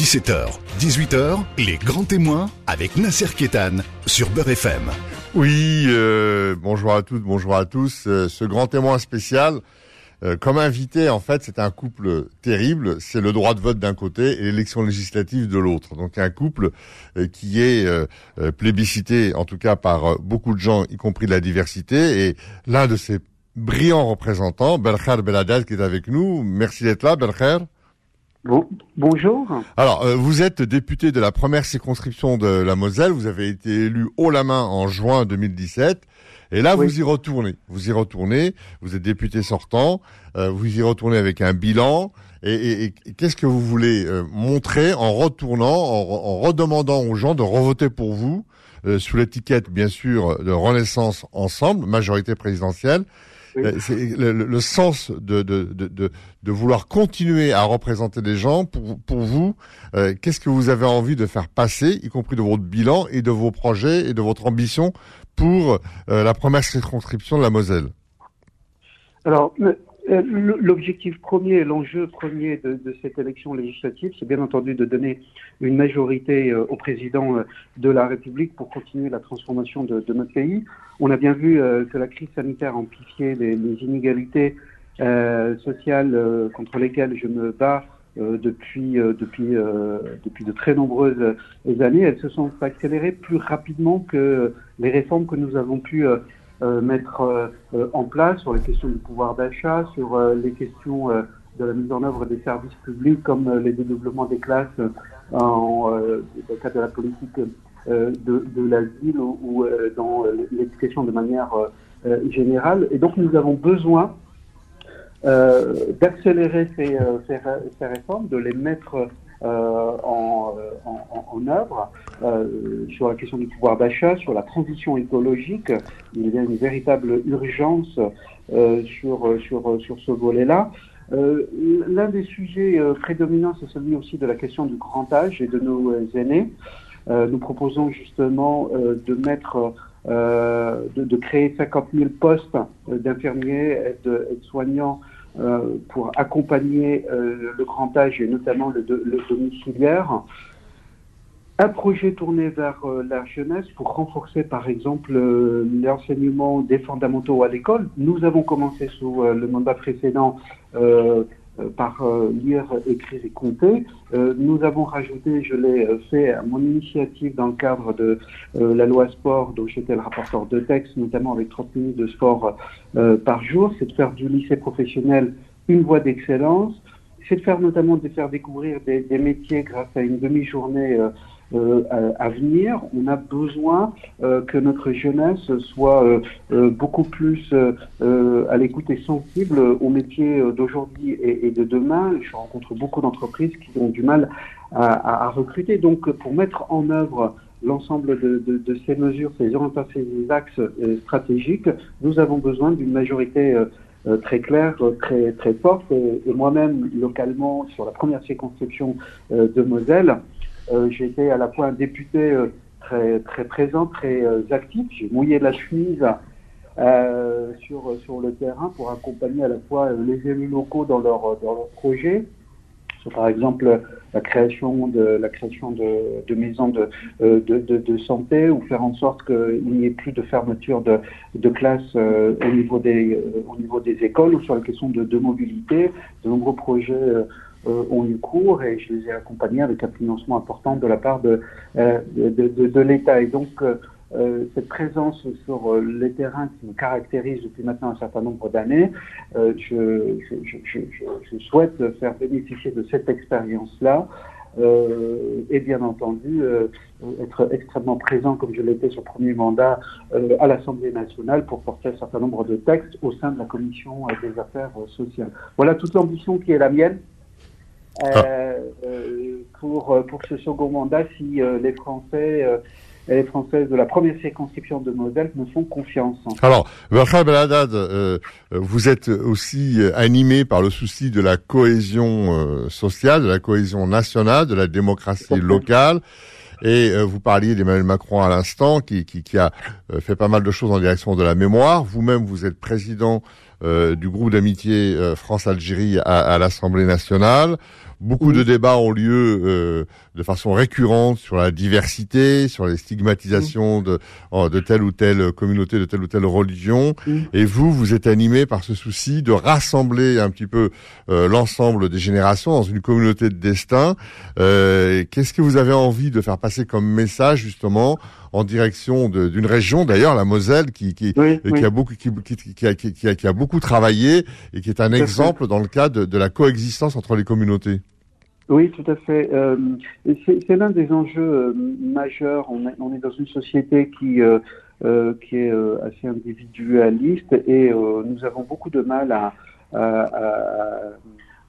17h, 18h, les grands témoins avec Nasser Kétan sur Beurre FM. Oui, euh, bonjour à toutes, bonjour à tous. Euh, ce grand témoin spécial, euh, comme invité, en fait, c'est un couple terrible. C'est le droit de vote d'un côté et l'élection législative de l'autre. Donc un couple qui est plébiscité, en tout cas par beaucoup de gens, y compris de la diversité. Et l'un de ces brillants représentants, Belkher Beladad, qui est avec nous. Merci d'être là, Belkher. Bon, bonjour. Alors, euh, vous êtes député de la première circonscription de la Moselle. Vous avez été élu haut la main en juin 2017. Et là, vous y retournez. Vous y retournez. Vous êtes député sortant. Euh, vous y retournez avec un bilan. Et, qu'est-ce que vous voulez euh, montrer en retournant, en, redemandant aux gens de revoter pour vous sous l'étiquette, bien sûr, de Renaissance Ensemble, majorité présidentielle euh, le, sens de, de, de, de, vouloir continuer à représenter les gens. Pour, pour vous, euh, qu'est-ce que vous avez envie de faire passer, y compris de votre bilan et de vos projets et de votre ambition pour euh, la première circonscription de la Moselle? Alors, l'objectif premier, l'enjeu premier de, cette élection législative, c'est bien entendu de donner une majorité euh, au président euh, de la République pour continuer la transformation de, notre pays. On a bien vu que la crise sanitaire a amplifié les, inégalités sociales contre lesquelles je me bats depuis, de très nombreuses années. Elles se sont accélérées plus rapidement que les réformes que nous avons pu euh, mettre euh, en place sur les questions du pouvoir d'achat, sur euh, les questions de la mise en œuvre des services publics comme les développements des classes en, dans le cadre de la politique de, l'asile ou, dans l'éducation de manière générale. Et donc nous avons besoin d'accélérer ces, ces, réformes, de les mettre euh, en, en, en, œuvre euh, sur la question du pouvoir d'achat, sur la transition écologique. Il y a une véritable urgence euh, sur, sur, sur ce volet-là. Euh, L'un des sujets prédominants, c'est celui aussi de la question du grand âge et de nos aînés. nous proposons justement de mettre, de, créer 50 000 postes d'infirmiers et de soignants euh, pour accompagner euh, le grand âge et notamment le, le domiciliaire. Un projet tourné vers euh, la jeunesse pour renforcer par exemple l'enseignement des fondamentaux à l'école. Nous avons commencé sous le mandat précédent par euh, lire, écrire et compter. Euh, nous avons rajouté, je l'ai fait à mon initiative dans le cadre de la loi sport dont j'étais le rapporteur de texte, notamment avec 30 minutes de sport par jour, c'est de faire du lycée professionnel une voie d'excellence, c'est de faire notamment de faire découvrir des, des métiers grâce à une demi-journée euh, à, venir. On a besoin euh, que notre jeunesse soit euh, beaucoup plus à l'écoute et sensible aux métiers d'aujourd'hui et, de demain. Je rencontre beaucoup d'entreprises qui ont du mal à, recruter. Donc, pour mettre en œuvre l'ensemble de, ces mesures, ces orientations, ces axes stratégiques, nous avons besoin d'une majorité très claire, très très forte. Et, moi-même, localement, sur la première circonscription de Moselle, euh, été à la fois un député euh, très, très présent, très euh, actif. J'ai mouillé la chemise sur, sur le terrain pour accompagner à la fois les élus locaux dans leurs dans leur projets par exemple la création de la création de, de maisons de, de, de, santé ou faire en sorte qu'il n'y ait plus de fermeture de, de classes au niveau des au niveau des écoles ou sur la question de, mobilité de nombreux projets ont eu cours et je les ai accompagnés avec un financement important de la part de, euh, de, de, de l'État. Et donc, euh, cette présence sur les terrains qui me caractérise depuis maintenant un certain nombre d'années, je, je, je, je, souhaite faire bénéficier de cette expérience-là euh, et bien entendu euh, être extrêmement présent, comme je l'étais sur premier mandat, euh, à l'Assemblée nationale pour porter un certain nombre de textes au sein de la Commission des affaires sociales. Voilà toute l'ambition qui est la mienne. Ah. Euh, pour, euh, pour ce second mandat si euh, les Français et les Françaises de la première circonscription de Moselle me font confiance. Alors, Bertrand Beladad, vous êtes aussi animé par le souci de la cohésion sociale, de la cohésion nationale, de la démocratie locale. Et vous parliez d'Emmanuel Macron à l'instant, qui, qui, qui, a fait pas mal de choses en direction de la mémoire. Vous-même, vous êtes président du groupe d'amitié France-Algérie à, à l'Assemblée nationale. Beaucoup de débats ont lieu euh, de façon récurrente sur la diversité, sur les stigmatisations de, de telle ou telle communauté, de telle ou telle religion. Et vous, vous êtes animé par ce souci de rassembler un petit peu euh, l'ensemble des générations dans une communauté de destin. Euh, Qu'est-ce que vous avez envie de faire passer comme message justement en direction d'une région, d'ailleurs la Moselle, qui, qui, qui a beaucoup, qui, qui, a, qui, a, qui, a, beaucoup travaillé et qui est un exemple dans le cadre de, la coexistence entre les communautés. Oui, tout à fait. Euh, c'est l'un des enjeux euh, majeurs. On est, on est, dans une société qui, euh, qui est assez individualiste et nous avons beaucoup de mal à, à, à,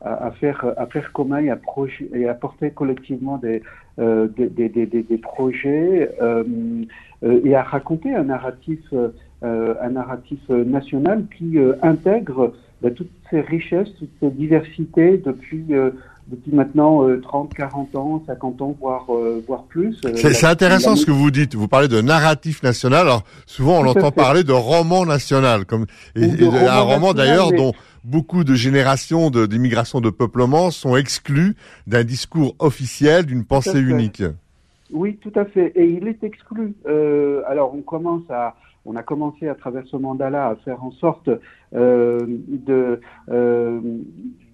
à faire, à faire commun et à, et à porter collectivement des, euh, des, des, des, des, projets euh, euh, et à raconter un narratif, un narratif national qui intègre bah, toutes ces richesses, toute ces diversités depuis depuis maintenant 30, 40 ans, 50 ans, voire, voire plus. C'est intéressant ce que vous dites. Vous parlez de narratif national. Alors souvent on entend parler de roman national, comme et, un roman d'ailleurs dont beaucoup de générations d'immigration de, peuplement sont exclues d'un discours officiel, d'une pensée unique. Oui, tout à fait. Et il est exclu. Euh, alors, on commence à, on a commencé à travers ce mandat-là à faire en sorte euh, de, euh,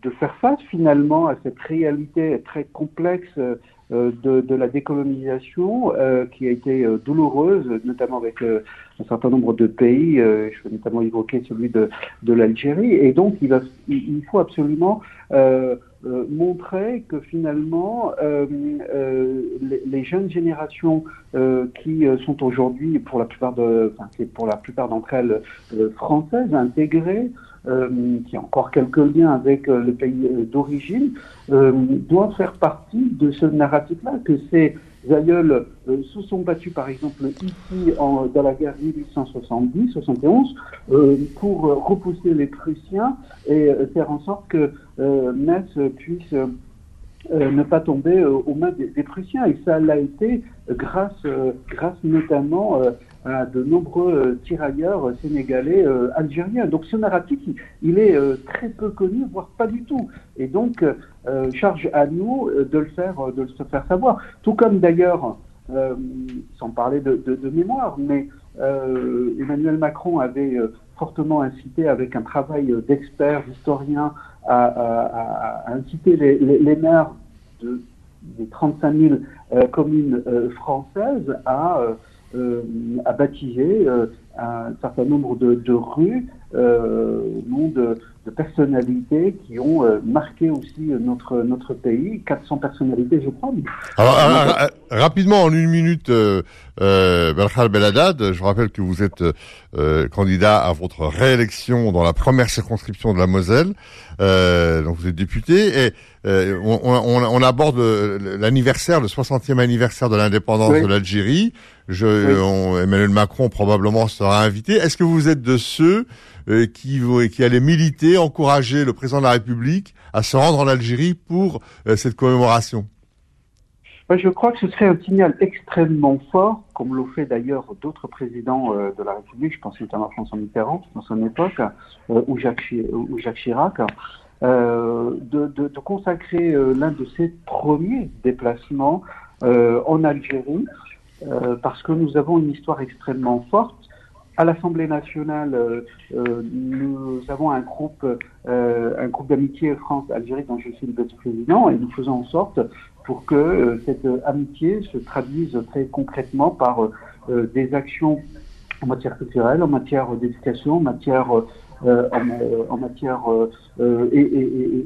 de faire face finalement à cette réalité très complexe de, de, la décolonisation qui a été douloureuse, notamment avec un certain nombre de pays. je veux notamment évoquer celui de, de l'Algérie. Et donc, il, va, il faut absolument montrer que finalement, les, les, jeunes générations qui sont aujourd'hui, pour la plupart de, enfin, pour la plupart d'entre elles françaises, intégrées, euh, qui a encore quelques liens avec euh, le pays euh, d'origine, doit faire partie de ce narratif-là, que ces aïeuls se sont battus, par exemple, ici dans la guerre 1870-71, pour repousser les Prussiens et faire en sorte que Metz puisse ne pas tomber aux mains des, des, Prussiens. Et ça l'a été grâce, grâce notamment à de nombreux euh, tirailleurs sénégalais euh, algériens. Donc ce narratif, il, est euh, très peu connu, voire pas du tout. Et donc, charge à nous de le faire, de le faire savoir. Tout comme d'ailleurs, sans parler de, mémoire, mais Emmanuel Macron avait fortement incité, avec un travail d'experts, d'historiens, à, inciter les, maires de, des 35 000 communes françaises à euh, a baptisé euh, un certain nombre de, de rues euh, nom de, de, personnalités qui ont euh, marqué aussi notre notre pays. 400 personnalités, je crois. Alors, rapidement, en une minute, euh, euh, Beladad, je rappelle que vous êtes euh, candidat à votre réélection dans la première circonscription de la Moselle. Euh, donc vous êtes député et on, on, on, aborde l'anniversaire, le 60e anniversaire de l'indépendance de l'Algérie. Je, Emmanuel Macron probablement sera invité. Est-ce que vous êtes de ceux euh, qui, qui allait militer, encourager le président de la République à se rendre en Algérie pour euh, cette commémoration? Je crois que ce serait un signal extrêmement fort, comme l'ont fait d'ailleurs d'autres présidents euh, de la République, je pense notamment à François Mitterrand dans son époque, ou, Jacques, ou Jacques Chirac, de, consacrer l'un de ses premiers déplacements en Algérie, parce que nous avons une histoire extrêmement forte à l'Assemblée nationale, euh, euh, nous avons un groupe, euh, un groupe d'amitié France-Algérie dont je suis le vice-président et nous faisons en sorte pour que cette amitié se traduise très concrètement par des actions en matière culturelle, en matière d'éducation, en matière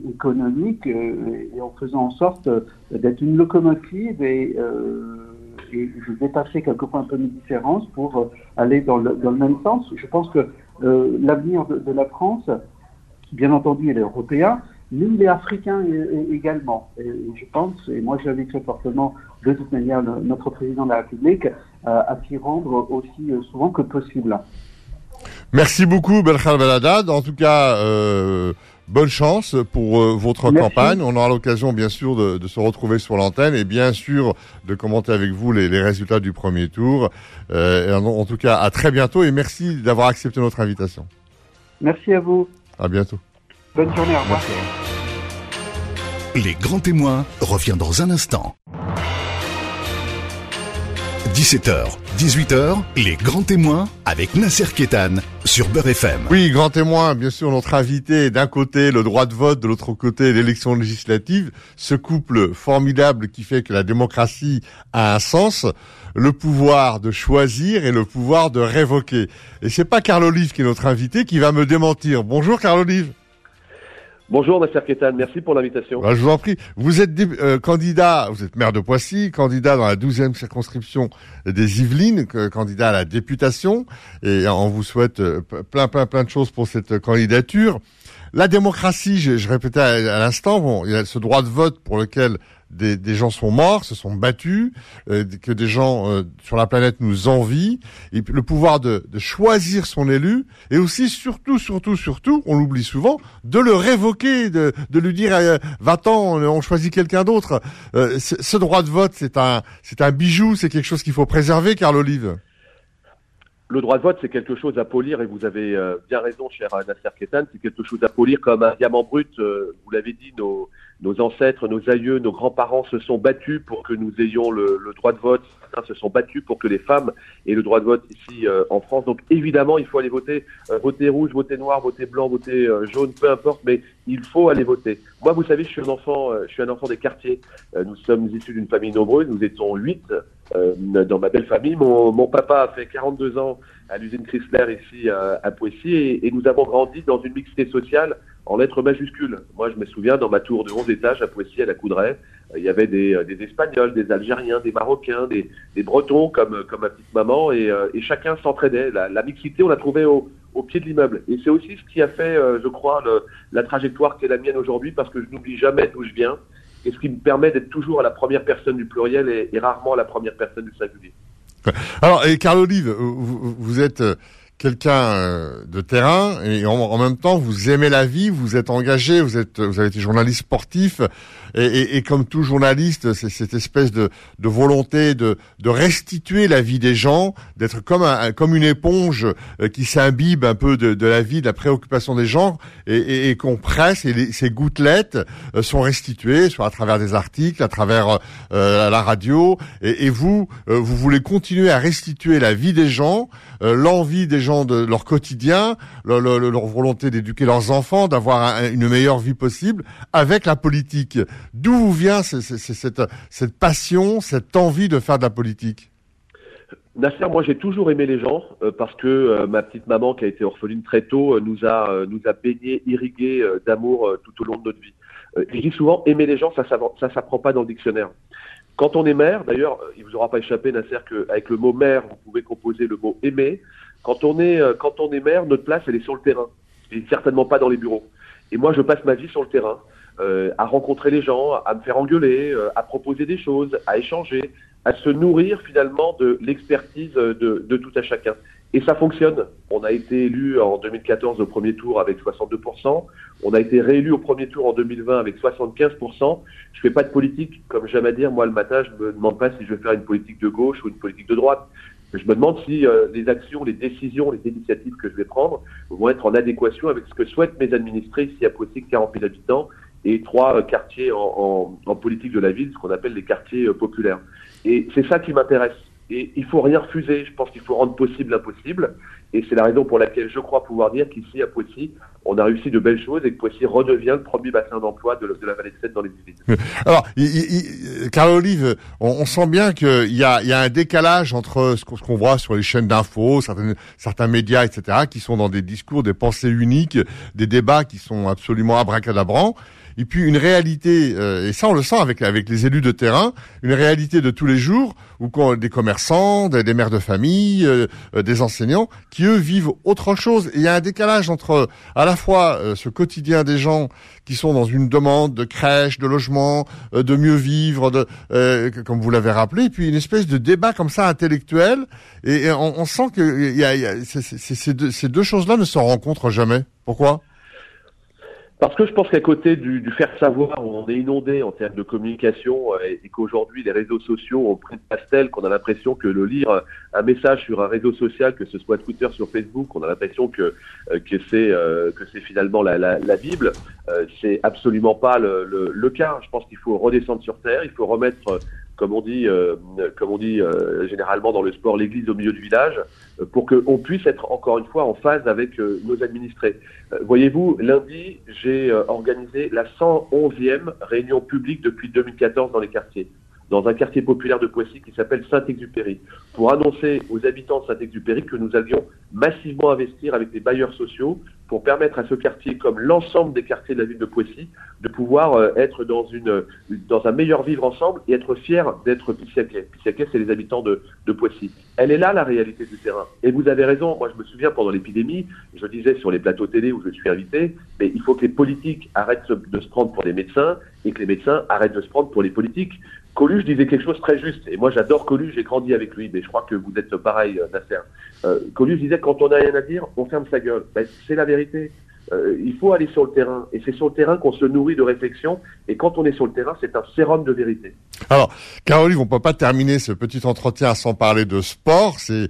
économique et en faisant en sorte d'être une locomotive et je dépasser quelquefois un peu mes différences pour euh, aller dans le, même sens. Je pense que euh, l'avenir de, la France, bien entendu, il est européen, mais il est africain également. Et, je pense, et moi j'invite très fortement de toute manière notre président de la République euh, à s'y rendre aussi souvent que possible. Merci beaucoup, Belkhal Baladad. En tout cas, bonne chance pour euh, votre campagne. On aura l'occasion, bien sûr, de, de, se retrouver sur l'antenne et bien sûr de commenter avec vous les, les résultats du premier tour. Euh, en, en, tout cas, à très bientôt et merci d'avoir accepté notre invitation. Merci à vous. À bientôt. Bonne journée, au revoir. Les grands témoins revient dans un instant. 17h, 18h, les grands témoins avec Nasser Kétan sur Beurre FM. Oui, grand témoin, bien sûr, notre invité, d'un côté le droit de vote, de l'autre côté l'élection législative, ce couple formidable qui fait que la démocratie a un sens, le pouvoir de choisir et le pouvoir de révoquer. Et c'est pas Carl Olive qui est notre invité qui va me démentir. Bonjour Carl Olive. Bonjour, Nasser Kétan, merci pour l'invitation. Bah, je vous en prie. Vous êtes euh, candidat, vous êtes maire de Poissy, candidat dans la 12e circonscription des Yvelines, candidat à la députation, et on vous souhaite euh, plein, plein, plein de choses pour cette candidature. La démocratie, je, je répétais à, à l'instant, bon, il y a ce droit de vote pour lequel des, des, gens sont morts, se sont battus, euh, que des gens euh, sur la planète nous envient, et le pouvoir de, de, choisir son élu, et aussi surtout, surtout, surtout, on l'oublie souvent, de le révoquer, de, de lui dire euh, va-t'en, on choisit quelqu'un d'autre. Euh, ce droit de vote, c'est un, c'est un bijou, c'est quelque chose qu'il faut préserver, Carl Olive. Le droit de vote, c'est quelque chose à polir, et vous avez bien raison, cher Nasser Ketan, c'est quelque chose à polir comme un diamant brut. vous l'avez dit, nos nos ancêtres, nos aïeux, nos grands-parents se sont battus pour que nous ayons le, droit de vote. Certains se sont battus pour que les femmes aient le droit de vote ici euh, en France. Donc évidemment, il faut aller voter. Euh, voter rouge, voter noir, voter blanc, voter euh, jaune, peu importe, mais il faut aller voter. Moi, vous savez, je suis un enfant, je suis un enfant des quartiers. nous sommes issus d'une famille nombreuse. Nous étions huit dans ma belle famille. Mon, mon, papa a fait 42 ans à l'usine Chrysler ici à, à Poissy et, et nous avons grandi dans une mixité sociale en lettres majuscules. Moi, je me souviens, dans ma tour de 11 étages à Poissy, à la Coudray, euh, il y avait des, euh, des, Espagnols, des Algériens, des Marocains, des, des Bretons, comme, comme ma petite maman, et, euh, et chacun s'entraidait. La, la, mixité, on la trouvait au, au pied de l'immeuble. Et c'est aussi ce qui a fait, je crois, le, la trajectoire qui est la mienne aujourd'hui, parce que je n'oublie jamais d'où je viens, et ce qui me permet d'être toujours à la première personne du pluriel et, rarement à la première personne du singulier. Alors, et Carl Olive, vous, vous êtes quelqu'un euh, de terrain et en, même temps vous aimez la vie, vous êtes engagé, vous êtes, vous avez été journaliste sportif et, et, et comme tout journaliste, c'est cette espèce de, de volonté de, de, restituer la vie des gens, d'être comme un, comme une éponge euh, qui s'imbibe un peu de, de, la vie, de la préoccupation des gens et, et qu'on presse et les, ces gouttelettes euh, sont restituées, soit à travers des articles, à travers euh, la radio et, vous, vous voulez continuer à restituer la vie des gens, l'envie des gens de leur quotidien, leur, volonté d'éduquer leurs enfants, d'avoir une meilleure vie possible avec la politique. D'où vient cette, passion, cette envie de faire de la politique? Nasser, moi j'ai toujours aimé les gens euh, parce que euh, ma petite maman qui a été orpheline très tôt euh, nous a nous a baigné, irrigué d'amour tout au long de notre vie. et je dis souvent aimer les gens, ça ça s'apprend pas dans le dictionnaire. Quand on est maire, d'ailleurs, il vous aura pas échappé Nasser qu'avec le mot maire, vous pouvez composer le mot aimer. Quand on est, euh, quand on est maire, notre place, elle est sur le terrain. Et certainement pas dans les bureaux. Et moi, je passe ma vie sur le terrain, euh, à rencontrer les gens, à me faire engueuler, euh, à proposer des choses, à échanger, à se nourrir finalement de l'expertise de, de tout à chacun. Et ça fonctionne. On a été élu en 2014 au premier tour avec 62%. On a été réélu au premier tour en 2020 avec 75%. Je fais pas de politique, comme j'aime à dire. Moi, le matin, je me demande pas si je vais faire une politique de gauche ou une politique de droite. Je me demande si euh, les actions, les décisions, les initiatives que je vais prendre vont être en adéquation avec ce que souhaitent mes administrés ici à Poitiers, 40 000 habitants, et trois euh, quartiers en, politique de la ville, ce qu'on appelle les quartiers euh, populaires. Et c'est ça qui m'intéresse. Et il faut rien refuser. Je pense qu'il faut rendre possible l'impossible. Et c'est la raison pour laquelle je crois pouvoir dire qu'ici, à Poissy, on a réussi de belles choses et que Poissy redevient le premier bassin d'emploi de, la vallée de Seine dans les Yvelines. Alors, il, il, Carl Olive, on, sent bien qu'il y a, un décalage entre ce qu'on voit sur les chaînes d'infos, certains médias, etc., qui sont dans des discours, des pensées uniques, des débats qui sont absolument abracadabrants, et puis une réalité, euh, et ça on le sent avec avec les élus de terrain, une réalité de tous les jours où des commerçants, des, des mères de famille, euh, euh, des enseignants, qui eux vivent autre chose. Il y a un décalage entre à la fois euh, ce quotidien des gens qui sont dans une demande de crèche, de logement, euh, de mieux vivre, de comme vous l'avez rappelé, et puis une espèce de débat comme ça intellectuel. Et, on, on, sent que y a, y ces deux choses-là ne se rencontrent jamais. Pourquoi? Parce que je pense qu'à côté du, du, faire savoir, où on est inondé en termes de communication euh, et, qu'aujourd'hui les réseaux sociaux ont pris de pastel, qu'on a l'impression que le lire un message sur un réseau social, que ce soit Twitter, sur Facebook, on a l'impression que euh, que c'est euh, que c'est finalement la, la, la Bible. c'est absolument pas le, le, le, cas. Je pense qu'il faut redescendre sur terre, il faut remettre comme on dit, euh, euh, généralement dans le sport, l'église au milieu du village, euh, pour qu'on puisse être encore une fois en phase avec nos administrés. Voyez-vous, lundi, j'ai organisé la 111e réunion publique depuis 2014 dans les quartiers dans un quartier populaire de Poissy qui s'appelle Saint-Exupéry, pour annoncer aux habitants de Saint-Exupéry que nous allions massivement investir avec les bailleurs sociaux pour permettre à ce quartier, comme l'ensemble des quartiers de la ville de Poissy, de pouvoir euh, être dans, une, dans un meilleur vivre ensemble et être fiers d'être Pissiaquais. Pissiaquais, c'est les habitants de, de Poissy. Elle est là, la réalité du terrain. Et vous avez raison, moi je me souviens pendant l'épidémie, je disais sur les plateaux télé où je suis invité, mais il faut que les politiques arrêtent de se prendre pour des médecins et que les médecins arrêtent de se prendre pour les politiques. Coluche disait quelque chose très juste, et moi j'adore Coluche, j'ai grandi avec lui, mais je crois que vous êtes pareil, euh, Nasser. Euh, Coluche disait quand on n'a rien à dire, on ferme sa gueule. Ben, c'est la vérité. Euh, il faut aller sur le terrain. Et c'est sur le terrain qu'on se nourrit de réflexion. Et quand on est sur le terrain, c'est un sérum de vérité. Alors, Caroline, on peut pas terminer ce petit entretien sans parler de sport. C'est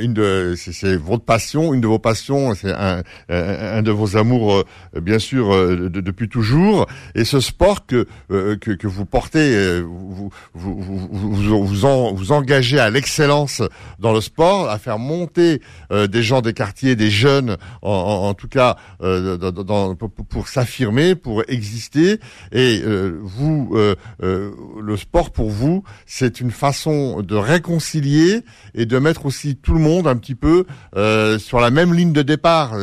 une de, c'est votre passion, une de vos passions, c'est un, un, de vos amours, euh, bien sûr, euh, depuis toujours. Et ce sport que que, que vous portez, vous vous vous vous, vous, vous engagez à l'excellence dans le sport, à faire monter des gens des quartiers, des jeunes, en, en, tout cas. Euh, pour, s'affirmer, pour exister. Et euh, vous, euh, le sport pour vous, c'est une façon de réconcilier et de mettre aussi tout le monde un petit peu sur la même ligne de départ,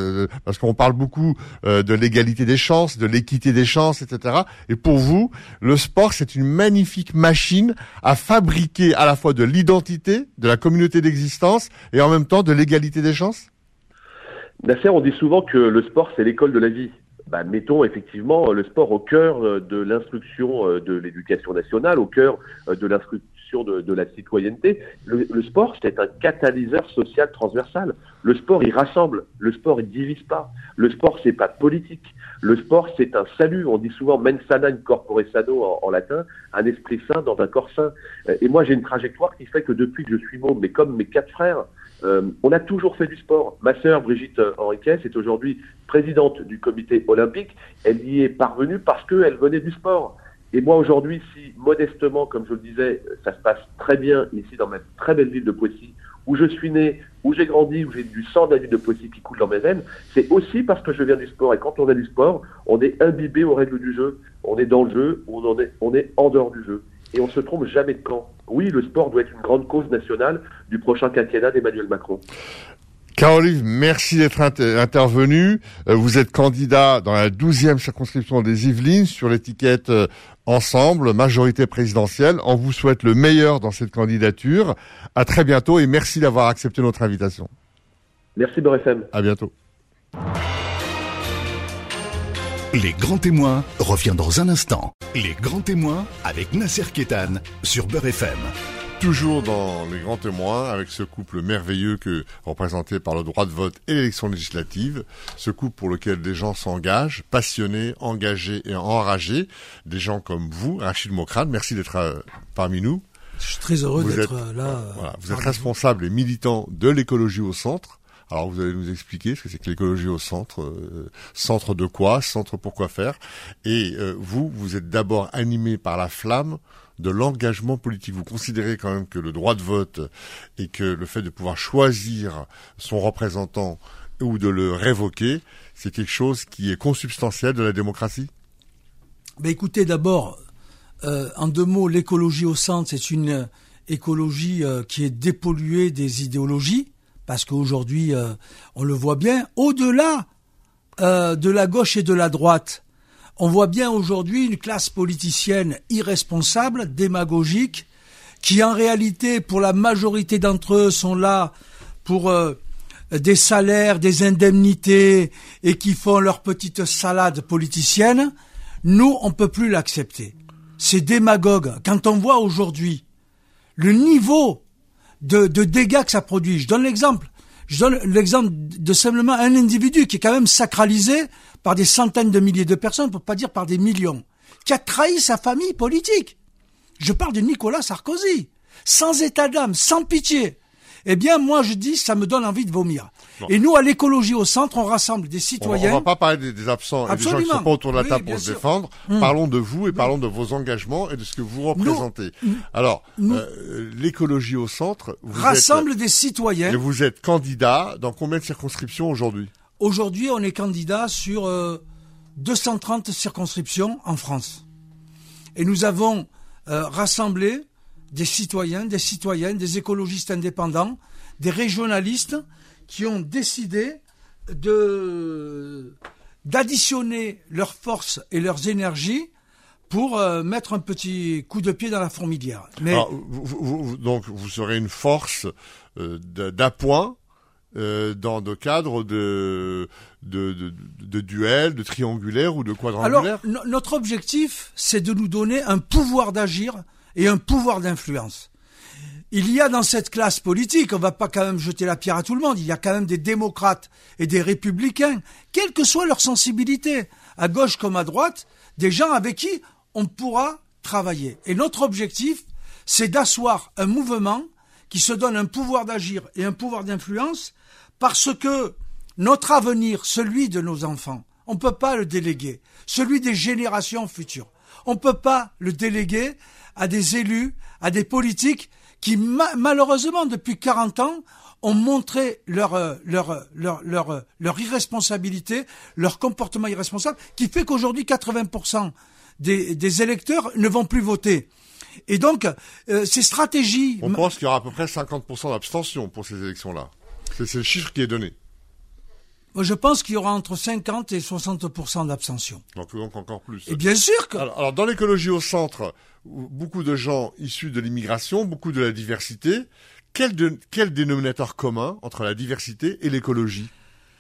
parce qu'on parle beaucoup de l'égalité des chances, de l'équité des chances, etc. Et pour vous, le sport, c'est une magnifique machine à fabriquer à la fois de l'identité, de la communauté d'existence et en même temps de l'égalité des chances Nasser, on dit souvent que le sport, c'est l'école de la vie. Bah, mettons effectivement le sport au cœur euh, de l'instruction euh, de l'éducation nationale, au cœur euh, de l'instruction de, la citoyenneté. Le, sport, c'est un catalyseur social transversal. Le sport, il rassemble. Le sport, il divise pas. Le sport, c'est pas politique. Le sport, c'est un salut. On dit souvent mens sana in corpore sano en, latin, un esprit sain dans un corps sain. Et moi, j'ai une trajectoire qui fait que depuis que je suis môme, mais comme mes quatre frères, euh, on a toujours fait du sport. Ma sœur Brigitte Henriquez est aujourd'hui présidente du comité olympique. Elle y est parvenue parce qu'elle venait du sport. Et moi aujourd'hui, si modestement, comme je le disais, ça se passe très bien ici dans ma très belle ville de Poissy, où je suis né, où j'ai grandi, où j'ai du sang de la ville de Poissy qui coule dans mes veines, c'est aussi parce que je viens du sport. Et quand on a du sport, on est imbibé aux règles du jeu. On est dans le jeu, on est en dehors du jeu et on se trompe jamais de camp. Oui, le sport doit être une grande cause nationale du prochain quinquennat d'Emmanuel Macron. Caroline, merci d'être intervenue. Euh, vous êtes candidat dans la 12e circonscription des Yvelines sur l'étiquette euh, Ensemble, majorité présidentielle. On vous souhaite le meilleur dans cette candidature. À très bientôt et merci d'avoir accepté notre invitation. Merci BRFM. À bientôt. Les grands témoins revient dans un instant. Les grands témoins avec Nasser Kétan sur Beurre FM. Toujours dans les grands témoins avec ce couple merveilleux que représenté par le droit de vote et l'élection législative, ce couple pour lequel des gens s'engagent, passionnés, engagés et enragés, des gens comme vous, Rachid Mokrane, merci d'être euh, parmi nous. Je suis très heureux d'être là. Voilà, vous êtes responsable et militant de l'écologie au centre. Alors vous allez nous expliquer ce que c'est que l'écologie au centre, euh, centre de quoi, centre pour quoi faire. Et euh, vous, vous êtes d'abord animé par la flamme de l'engagement politique. Vous considérez quand même que le droit de vote et que le fait de pouvoir choisir son représentant ou de le révoquer, c'est quelque chose qui est consubstantiel de la démocratie? Ben Écoutez, d'abord, euh, en deux mots, l'écologie au centre, c'est une écologie qui est dépolluée des idéologies parce qu'aujourd'hui, euh, on le voit bien, au-delà euh, de la gauche et de la droite, on voit bien aujourd'hui une classe politicienne irresponsable, démagogique, qui en réalité, pour la majorité d'entre eux, sont là pour euh, des salaires, des indemnités, et qui font leur petite salade politicienne. Nous, on peut plus l'accepter. C'est démagogue. Quand on voit aujourd'hui le niveau de, dégâts que ça produit. Je donne l'exemple. Je donne l'exemple de simplement un individu qui est quand même sacralisé par des centaines de milliers de personnes, pour pas dire par des millions, qui a trahi sa famille politique. Je parle de Nicolas Sarkozy, sans état d'âme, sans pitié. Eh bien, moi, je dis, ça me donne envie de vomir. Et nous, à l'écologie au centre, on rassemble des citoyens. On, va pas parler des, absents et des gens qui sont pas autour de la table pour se défendre. Hmm. Parlons de vous et parlons de vos engagements et de ce que vous représentez. Alors, euh, l'écologie au centre vous rassemble des citoyens. Et vous êtes candidat dans combien de circonscriptions aujourd'hui? Aujourd'hui, on est candidat sur 230 euh, circonscriptions en France. Et nous avons euh, rassemblé des citoyens, des citoyennes, des écologistes indépendants, des régionalistes qui ont décidé de d'additionner leurs forces et leurs énergies pour euh, mettre un petit coup de pied dans la fourmilière. Mais donc vous serez une force euh, d'appoint euh, dans le cadre de de, de, de duels, de triangulaires ou de quadrangulaires Alors notre objectif, c'est de nous donner un pouvoir d'agir et un pouvoir d'influence. Il y a dans cette classe politique, on va pas quand même jeter la pierre à tout le monde, il y a quand même des démocrates et des républicains, quelle que soit leur sensibilité, à gauche comme à droite, des gens avec qui on pourra travailler. Et notre objectif, c'est d'asseoir un mouvement qui se donne un pouvoir d'agir et un pouvoir d'influence parce que notre avenir, celui de nos enfants, on ne peut pas le déléguer, celui des générations futures. On ne peut pas le déléguer à des élus, à des politiques qui malheureusement depuis 40 ans ont montré leur, euh, leur, euh, leur, leur, euh, leur irresponsabilité, leur comportement irresponsable, qui fait qu'aujourd'hui 80% des, des électeurs ne vont plus voter. Et donc, ces stratégies... On pense qu'il y aura à peu près 50% d'abstention pour ces élections-là. C'est le chiffre qui est donné. Je pense qu'il y aura entre 50 et 60 d'abstention. Donc, donc encore plus. Et bien sûr que... Alors, dans l'écologie au centre, beaucoup de gens issus de l'immigration, beaucoup de la diversité. Quel, quel dénominateur commun entre la diversité et l'écologie?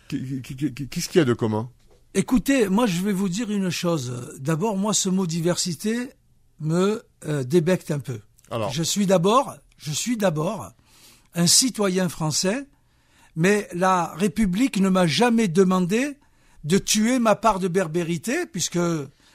Qu'est-ce qu'il y a de commun? Écoutez, moi je vais vous dire une chose. D'abord, moi ce mot diversité me euh, débecte un peu. Alors. Je suis d'abord, je suis d'abord un citoyen français mais la République ne m'a jamais demandé de tuer ma part de berbérité, puisque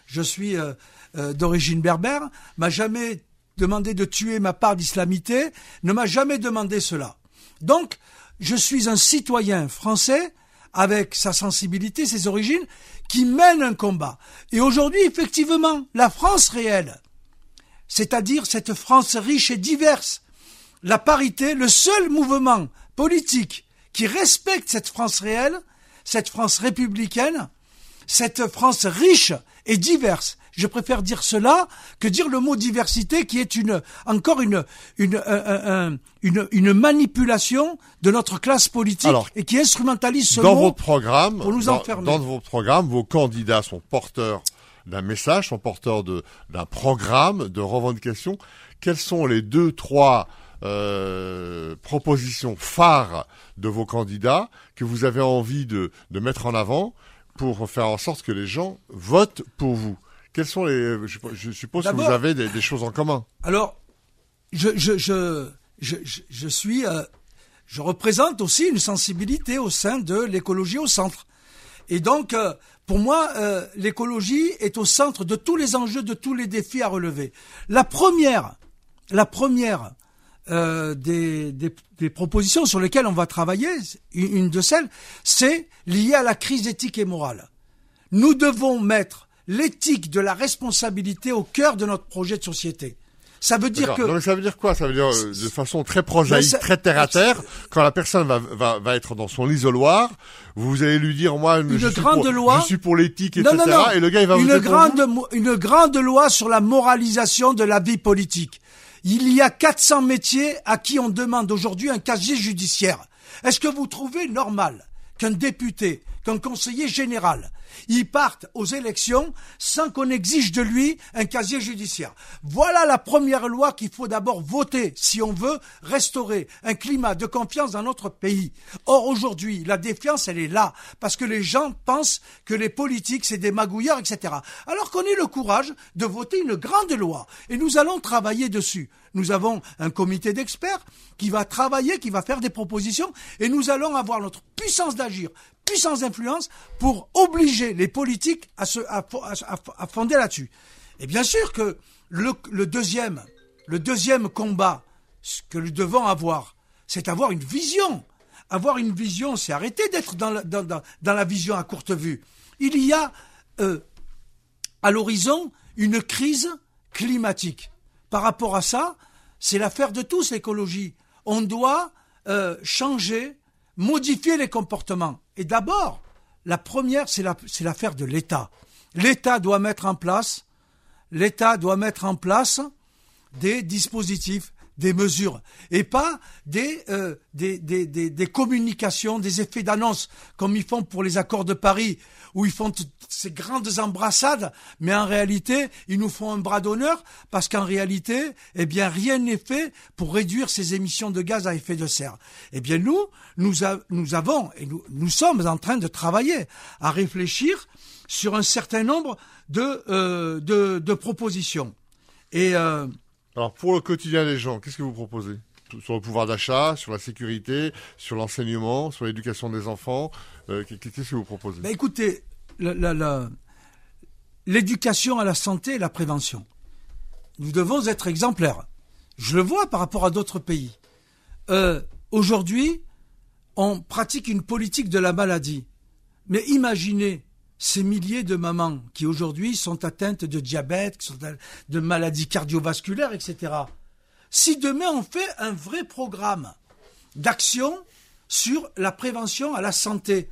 je suis euh, euh, d'origine berbère, m'a jamais demandé de tuer ma part d'islamité, ne m'a jamais demandé cela. Donc, je suis un citoyen français avec sa sensibilité, ses origines, qui mène un combat. Et aujourd'hui, effectivement, la France réelle, c'est-à-dire cette France riche et diverse, la parité, le seul mouvement politique qui respecte cette France réelle, cette France républicaine, cette France riche et diverse. Je préfère dire cela que dire le mot diversité qui est une encore une une une, une, manipulation de notre classe politique et qui instrumentalise ce dans mot votre programme, pour nous enfermer. Dans, vos programmes, vos candidats sont porteurs d'un message, sont porteurs d'un programme de revendication. Quels sont les deux trois euh, propositions phares de vos candidats que vous avez envie de, de mettre en avant pour faire en sorte que les gens votent pour vous Quels sont les Je, suppose que vous avez des, choses en commun. Alors, je je je je, je suis euh, je représente aussi une sensibilité au sein de l'écologie au centre. Et donc, euh, pour moi, l'écologie est au centre de tous les enjeux, de tous les défis à relever. La première, la première euh, des, des, propositions sur lesquelles on va travailler, une de celles, c'est lié à la crise éthique et morale. Nous devons mettre l'éthique de la responsabilité au cœur de notre projet de société. Ça veut dire que. ça veut dire quoi? Ça veut dire euh, de façon très prosaïque, très terre à terre, quand la personne va, va, va être dans son isoloir, vous allez lui dire moi, une je, grande suis pour, loi, je suis pour l'éthique, etc. Non, non, et le gars il va une vous grande, une grande loi sur la moralisation de la vie politique. Il y a 400 métiers à qui on demande aujourd'hui un casier judiciaire. Est-ce que vous trouvez normal qu'un député, qu'un conseiller général. Il parte aux élections sans qu'on exige de lui un casier judiciaire. Voilà la première loi qu'il faut d'abord voter si on veut restaurer un climat de confiance dans notre pays. Or aujourd'hui, la défiance, elle est là parce que les gens pensent que les politiques, c'est des magouilleurs, etc. Alors qu'on ait le courage de voter une grande loi et nous allons travailler dessus. Nous avons un comité d'experts qui va travailler, qui va faire des propositions et nous allons avoir notre puissance d'agir, puissance d'influence pour obliger les politiques à, se, à, à, fonder là-dessus. Et bien sûr que le, le, deuxième, le deuxième combat que nous devons avoir, c'est avoir une vision. Avoir une vision, c'est arrêter d'être dans dans, dans, dans la, vision à courte vue. Il y a euh, à l'horizon une crise climatique. Par rapport à ça, c'est l'affaire de tous l'écologie. On doit euh, changer modifier les comportements. Et d'abord, la première, c'est l'affaire de l'État. L'État doit mettre en place, l'État doit mettre en place des dispositifs, des mesures, et pas des, euh, des, des, des, communications, des effets d'annonce, comme ils font pour les accords de Paris, où ils font ces grandes embrassades, mais en réalité, ils nous font un bras d'honneur parce qu'en réalité, eh bien, rien n'est fait pour réduire ces émissions de gaz à effet de serre. Eh bien, nous, nous, nous avons et nous, nous sommes en train de travailler à réfléchir sur un certain nombre de, euh, de, de, propositions. Et euh, alors, pour le quotidien des gens, qu'est-ce que vous proposez? Sur le pouvoir d'achat, sur la sécurité, sur l'enseignement, sur l'éducation des enfants. Euh, qu'est-ce que vous proposez? Ben Écoutez, l'éducation à la santé et la prévention. Nous devons être exemplaires. Je le vois par rapport à d'autres pays. Euh, aujourd'hui, on pratique une politique de la maladie. Mais imaginez ces milliers de mamans qui aujourd'hui sont atteintes de diabète, de maladies cardiovasculaires, etc. Si demain on fait un vrai programme d'action sur la prévention à la santé,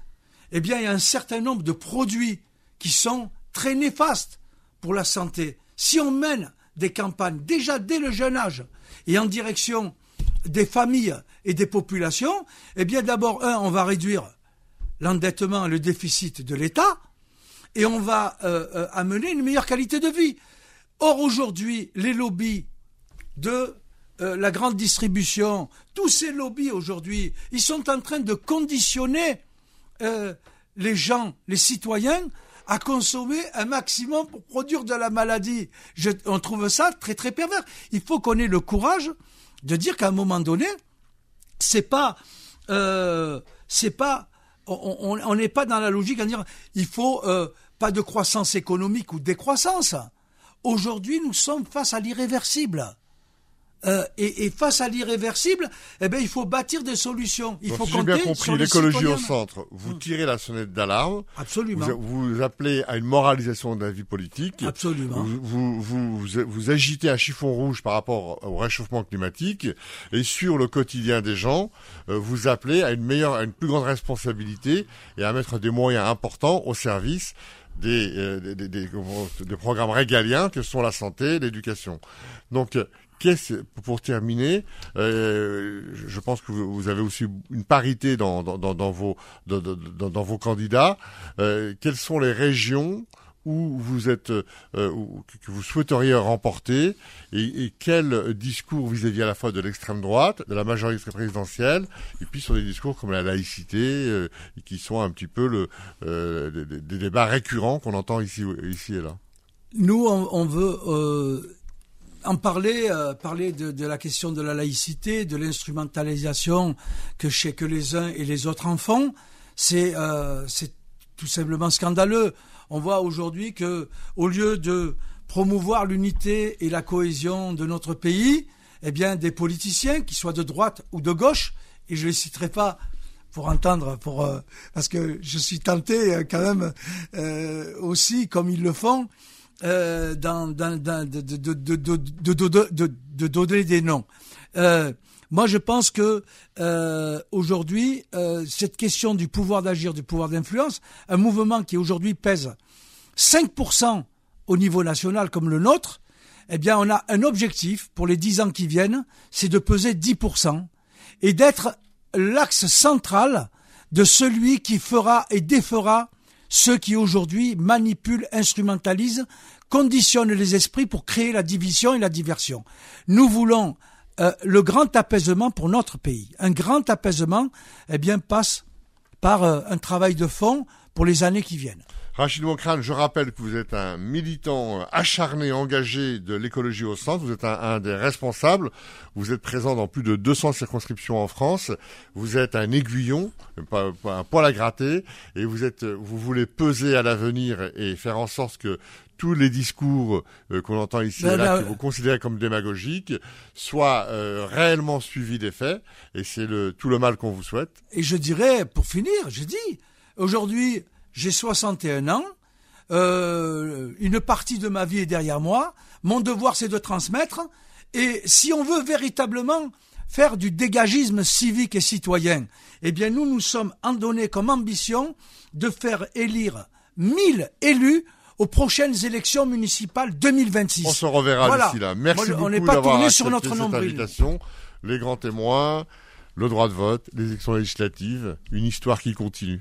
eh bien il y a un certain nombre de produits qui sont très néfastes pour la santé. Si on mène des campagnes déjà dès le jeune âge et en direction des familles et des populations, eh bien d'abord, un, on va réduire l'endettement et le déficit de l'État, et on va euh, euh, amener une meilleure qualité de vie. Or aujourd'hui, les lobbies de euh, la grande distribution, tous ces lobbies aujourd'hui, ils sont en train de conditionner les gens, les citoyens, à consommer un maximum pour produire de la maladie. On trouve ça très très pervers. Il faut qu'on ait le courage de dire qu'à un moment donné, c'est pas, c'est pas, on n'est pas dans la logique à dire il faut euh, pas de croissance économique ou décroissance. Aujourd'hui, nous sommes face à l'irréversible. Euh, et, et, face à l'irréversible, eh ben, il faut bâtir des solutions. Il faut si j'ai bien compris, l'écologie au centre. Vous hmm. tirez la sonnette d'alarme. Absolument. Vous, vous, appelez à une moralisation de la vie politique. Absolument. Vous, vous, vous, vous, agitez un chiffon rouge par rapport au réchauffement climatique. Et sur le quotidien des gens, euh, vous appelez à une meilleure, à une plus grande responsabilité et à mettre des moyens importants au service des, euh, des, des, des, programmes régaliens que sont la santé, l'éducation. Donc, pour terminer, euh, je pense que vous, avez aussi une parité dans, dans, dans, vos, dans, dans, vos candidats. Euh, quelles sont les régions où vous êtes, euh, que vous souhaiteriez remporter, et, quel discours vis-à-vis à la fois de l'extrême droite, de la majorité présidentielle, et puis sur des discours comme la laïcité, qui sont un petit peu le, des, débats récurrents qu'on entend ici, ici et là. Nous, on, veut en parler, euh, parler de, la question de la laïcité, de l'instrumentalisation que, que les uns et les autres en font, c'est euh, tout simplement scandaleux. On voit aujourd'hui que, au lieu de promouvoir l'unité et la cohésion de notre pays, eh bien, des politiciens, qui soient de droite ou de gauche, et je ne les citerai pas pour entendre, pour euh, parce que je suis tenté euh, quand même euh, aussi, comme ils le font, de, donner des noms. Moi, je pense que euh, aujourd'hui, euh, cette question du pouvoir d'agir, du pouvoir d'influence, un mouvement qui aujourd'hui pèse 5% au niveau national comme le nôtre, eh bien, on a un objectif pour les 10 ans qui viennent, c'est de peser 10% et d'être l'axe central de celui qui fera et défera ceux qui aujourd'hui manipulent, instrumentalisent, conditionnent les esprits pour créer la division et la diversion. Nous voulons euh, le grand apaisement pour notre pays. Un grand apaisement, eh bien, passe par euh, un travail de fond pour les années qui viennent. Rachid Mokrane, je rappelle que vous êtes un militant acharné, engagé de l'écologie au centre. Vous êtes un, des responsables. Vous êtes présent dans plus de 200 circonscriptions en France. Vous êtes un aiguillon, pas, un poil à gratter, et vous êtes, vous voulez peser à l'avenir et faire en sorte que tous les discours euh, qu'on entend ici et là, que vous considérez comme démagogiques, soient euh, réellement suivis des faits. Et c'est le, tout le mal qu'on vous souhaite. Et je dirais, pour finir, je dis, aujourd'hui, j'ai 61 ans, euh, une partie de ma vie est derrière moi, mon devoir c'est de transmettre, et si on veut véritablement faire du dégagisme civique et citoyen, eh bien nous nous sommes en donné comme ambition de faire élire 1000 élus aux prochaines élections municipales 2026. On se reverra d'ici là. Merci beaucoup on n'est pas tourné sur notre nombril. Invitation. Les grands témoins, le droit de vote, les élections législatives, une histoire qui continue.